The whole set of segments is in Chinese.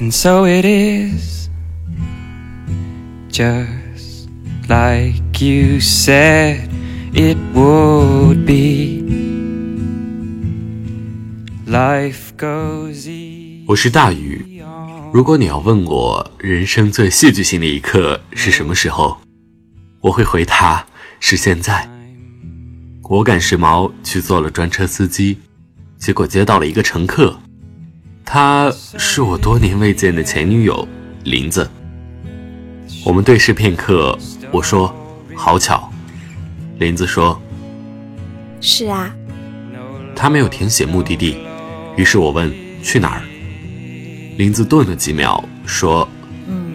And so it is, just like you said it would be. Life goes easy. 我是大宇。如果你要问我人生最戏剧性的一刻是什么时候，我会回答是现在。我赶时髦去做了专车司机，结果接到了一个乘客，她是我多年未见的前女友林子。我们对视片刻，我说好巧，林子说是啊，她没有填写目的地，于是我问去哪儿。林子顿了几秒，说嗯，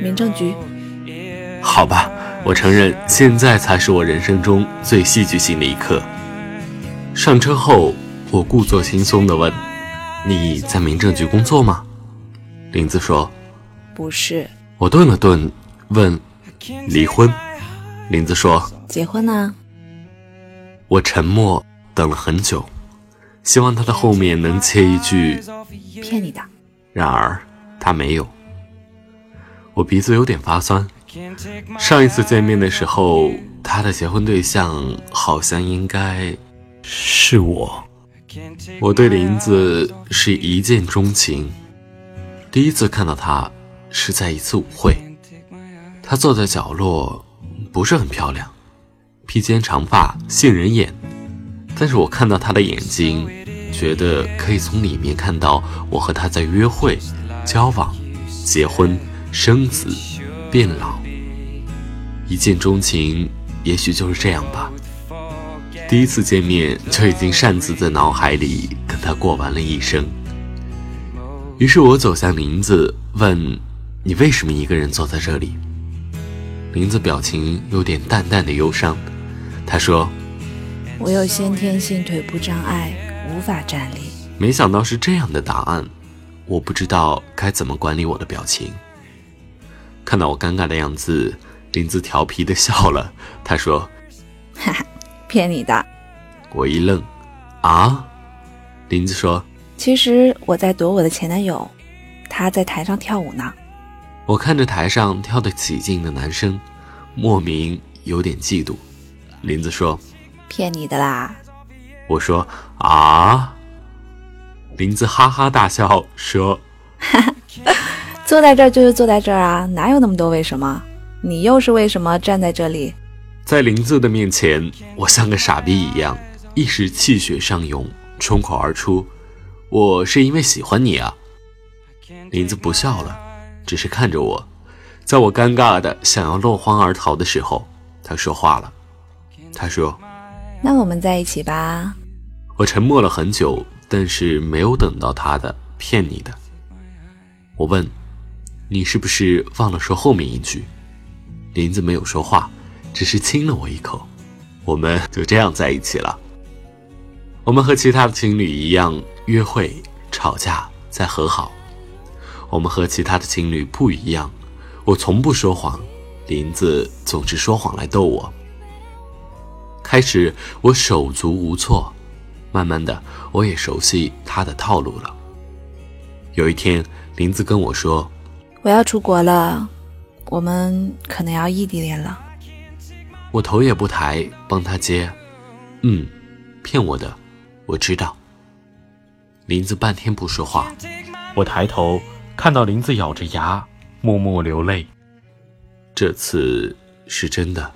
民政局。好吧，我承认现在才是我人生中最戏剧性的一刻。上车后，我故作轻松地问：“你在民政局工作吗？”林子说不是：“我顿了顿，问：离婚？”林子说结婚呢、我沉默，等了很久，希望他的后面能切一句，骗你的。然而他没有。我鼻子有点发酸。上一次见面的时候，他的结婚对象好像应该是我。我对林子是一见钟情。第一次看到她是在一次舞会，她坐在角落，不是很漂亮，披肩长发，杏仁眼。但是我看到她的眼睛，觉得可以从里面看到我和她在约会、交往、结婚、生子、变老。一见钟情，也许就是这样吧。第一次见面就已经擅自在脑海里跟他过完了一生。于是我走向林子，问：“你为什么一个人坐在这里？”林子表情有点淡淡的忧伤，他说我有先天性腿部障碍，无法站立。：“没想到是这样的答案，我不知道该怎么管理我的表情。”看到我尴尬的样子，林子调皮的笑了，他说骗你的。：“我一愣，啊？”林子说其实我在躲我的前男友，他在台上跳舞呢。我看着台上跳得起劲的男生，莫名有点嫉妒。林子说骗你的啦！：“我说啊。”林子哈哈大笑说 坐在这儿就是坐在这儿啊，哪有那么多为什么？你又是为什么站在这里？：“在林子的面前，我像个傻逼一样，一时气血上涌，冲口而出：‘我是因为喜欢你啊！’”林子不笑了，只是看着我。在我尴尬的想要落荒而逃的时候，他说话了。他说。那我们在一起吧。我沉默了很久，但是没有等到他的骗你的。我问：“你是不是忘了说后面一句？”林子没有说话，只是亲了我一口。我们就这样在一起了。我们和其他的情侣一样，约会、吵架，再和好。我们和其他的情侣不一样，我从不说谎，林子总是说谎来逗我。开始我手足无措，慢慢的我也熟悉他的套路了。有一天，林子跟我说我要出国了，我们可能要异地恋了。：“我头也不抬，帮他接。”嗯，骗我的，我知道。林子半天不说话，我抬头看到林子咬着牙，默默流泪。这次是真的。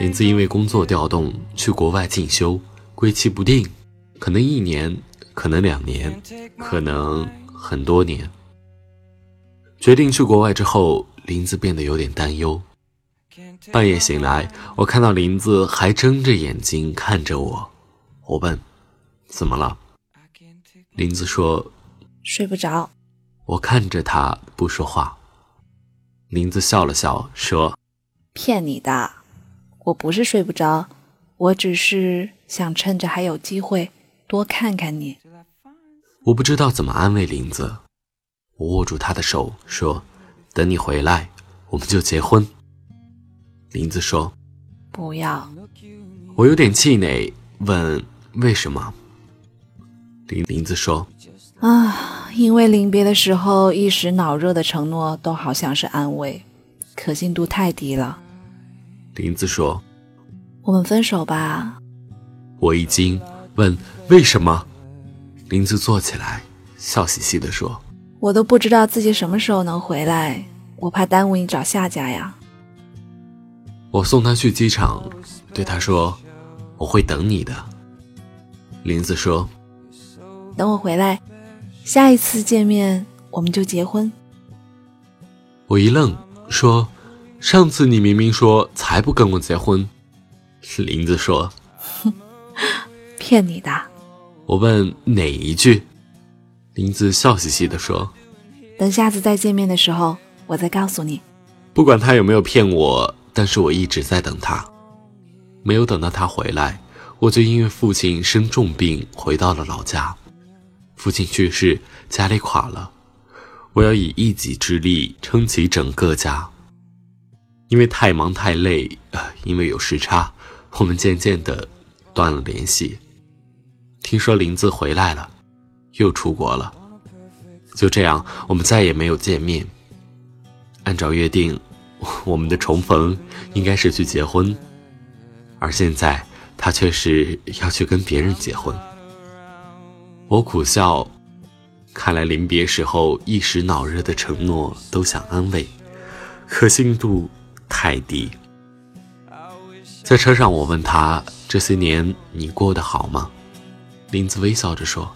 林子因为工作调动去国外进修，归期不定，可能一年，可能两年，可能很多年。决定去国外之后，林子变得有点担忧。半夜醒来，我看到林子还睁着眼睛看着我。我问：“怎么了？”林子说睡不着，：“我看着他不说话。”林子笑了笑说骗你的。我不是睡不着，我只是想趁着还有机会多看看你。：“我不知道怎么安慰林子。”我握住他的手说：“等你回来，我们就结婚。”林子说不要，：“我有点气馁，问为什么。”林林子说：“啊，因为临别的时候一时脑热的承诺，都好像是安慰，可信度太低了。林子说：“我们分手吧。”我一惊，问：“为什么？”林子坐起来，笑嘻嘻地说：“我都不知道自己什么时候能回来，我怕耽误你找下家呀。”我送他去机场，对他说：“我会等你的。”林子说：“等我回来，下一次见面我们就结婚。”我一愣，说。上次你明明说才不跟我结婚，林子说：“ 骗你的。”我问哪一句，林子笑嘻嘻地说：“等下次再见面的时候，我再告诉你。”不管他有没有骗我，但是我一直在等他，没有等到他回来，我就因为父亲生重病回到了老家。父亲去世，家里垮了，我要以一己之力撑起整个家。因为太忙太累，呃，因为有时差，我们渐渐的断了联系。听说林子回来了，又出国了，就这样，我们再也没有见面。按照约定，我们的重逢应该是去结婚，而现在他却是要去跟别人结婚。我苦笑，看来临别时候一时脑热的承诺都想安慰，可信度。太低。在车上，我问他：“这些年你过得好吗？”林子微笑着说：“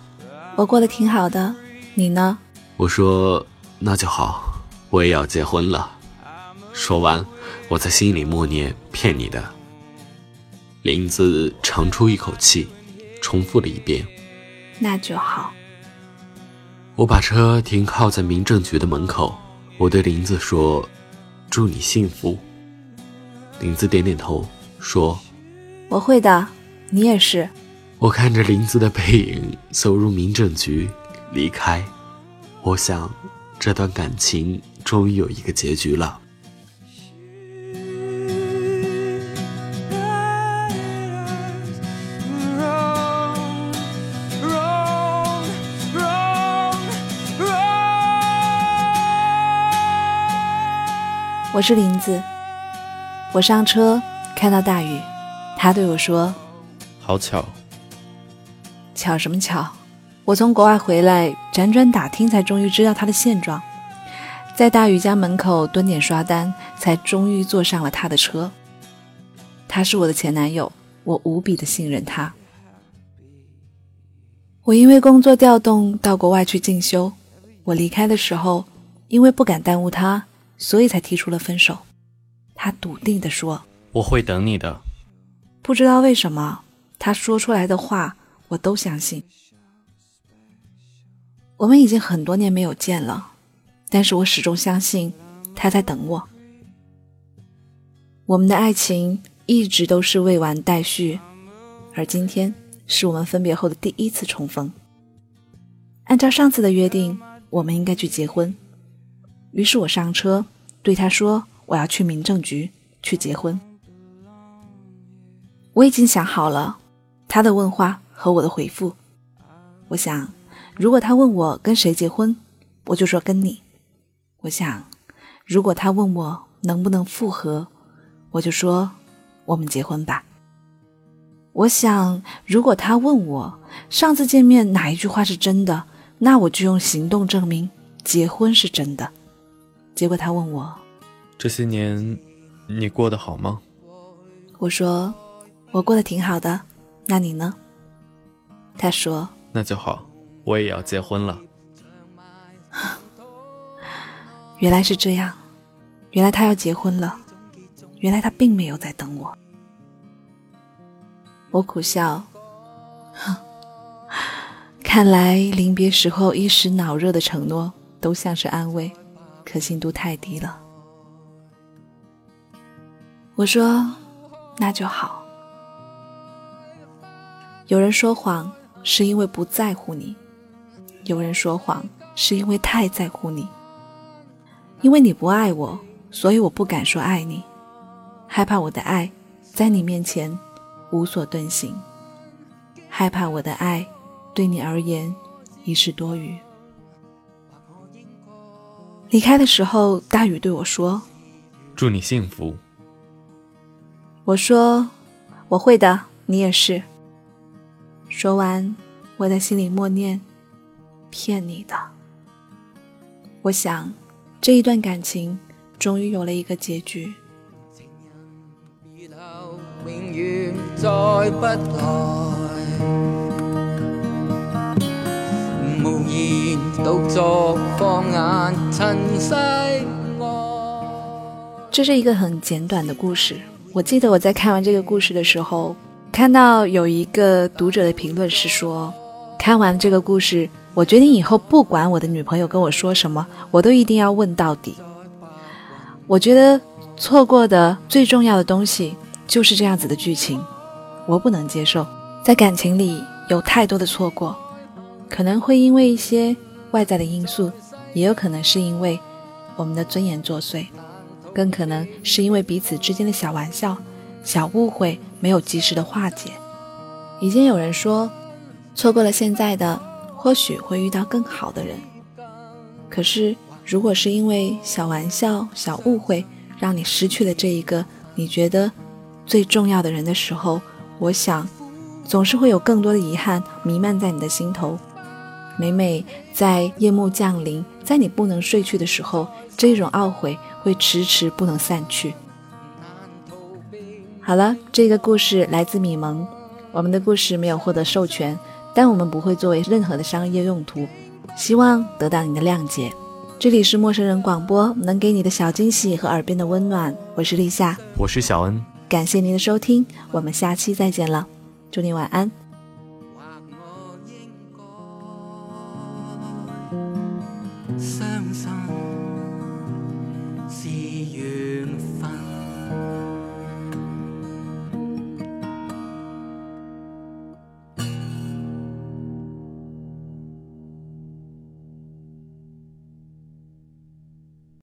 我过得挺好的，你呢？”我说：“那就好，我也要结婚了。”说完，我在心里默念：“骗你的。”林子长出一口气，重复了一遍：“那就好。”我把车停靠在民政局的门口，我对林子说。祝你幸福。林子点点头，说：“我会的，你也是。”我看着林子的背影走入民政局，离开。我想，这段感情终于有一个结局了。我是林子，我上车看到大雨，他对我说：“好巧，巧什么巧？我从国外回来，辗转打听，才终于知道他的现状。在大雨家门口蹲点刷单，才终于坐上了他的车。他是我的前男友，我无比的信任他。我因为工作调动到国外去进修，我离开的时候，因为不敢耽误他。”所以才提出了分手，他笃定地说：“我会等你的。”不知道为什么，他说出来的话我都相信。我们已经很多年没有见了，但是我始终相信他在等我。我们的爱情一直都是未完待续，而今天是我们分别后的第一次重逢。按照上次的约定，我们应该去结婚。于是我上车，对他说：“我要去民政局去结婚。”我已经想好了他的问话和我的回复。我想，如果他问我跟谁结婚，我就说跟你。我想，如果他问我能不能复合，我就说我们结婚吧。我想，如果他问我上次见面哪一句话是真的，那我就用行动证明结婚是真的。结果他问我：“这些年，你过得好吗？”我说：“我过得挺好的。”那你呢？他说：“那就好，我也要结婚了。”原来是这样，原来他要结婚了，原来他并没有在等我。我苦笑，哼，看来临别时候一时脑热的承诺，都像是安慰。可信度太低了。我说：“那就好。”有人说谎是因为不在乎你，有人说谎是因为太在乎你。因为你不爱我，所以我不敢说爱你，害怕我的爱在你面前无所遁形，害怕我的爱对你而言已是多余。离开的时候，大雨对我说：“祝你幸福。”我说：“我会的，你也是。”说完，我在心里默念：“骗你的。”我想，这一段感情终于有了一个结局。这是一个很简短的故事。我记得我在看完这个故事的时候，看到有一个读者的评论是说：“看完这个故事，我决定以后不管我的女朋友跟我说什么，我都一定要问到底。”我觉得错过的最重要的东西就是这样子的剧情，我不能接受。在感情里有太多的错过，可能会因为一些外在的因素，也有可能是因为我们的尊严作祟。更可能是因为彼此之间的小玩笑、小误会没有及时的化解。已经有人说，错过了现在的，或许会遇到更好的人。可是，如果是因为小玩笑、小误会，让你失去了这一个你觉得最重要的人的时候，我想，总是会有更多的遗憾弥漫在你的心头。每每在夜幕降临，在你不能睡去的时候，这种懊悔。会迟迟不能散去。好了，这个故事来自米蒙，我们的故事没有获得授权，但我们不会作为任何的商业用途，希望得到你的谅解。这里是陌生人广播，能给你的小惊喜和耳边的温暖。我是立夏，我是小恩，感谢您的收听，我们下期再见了，祝你晚安。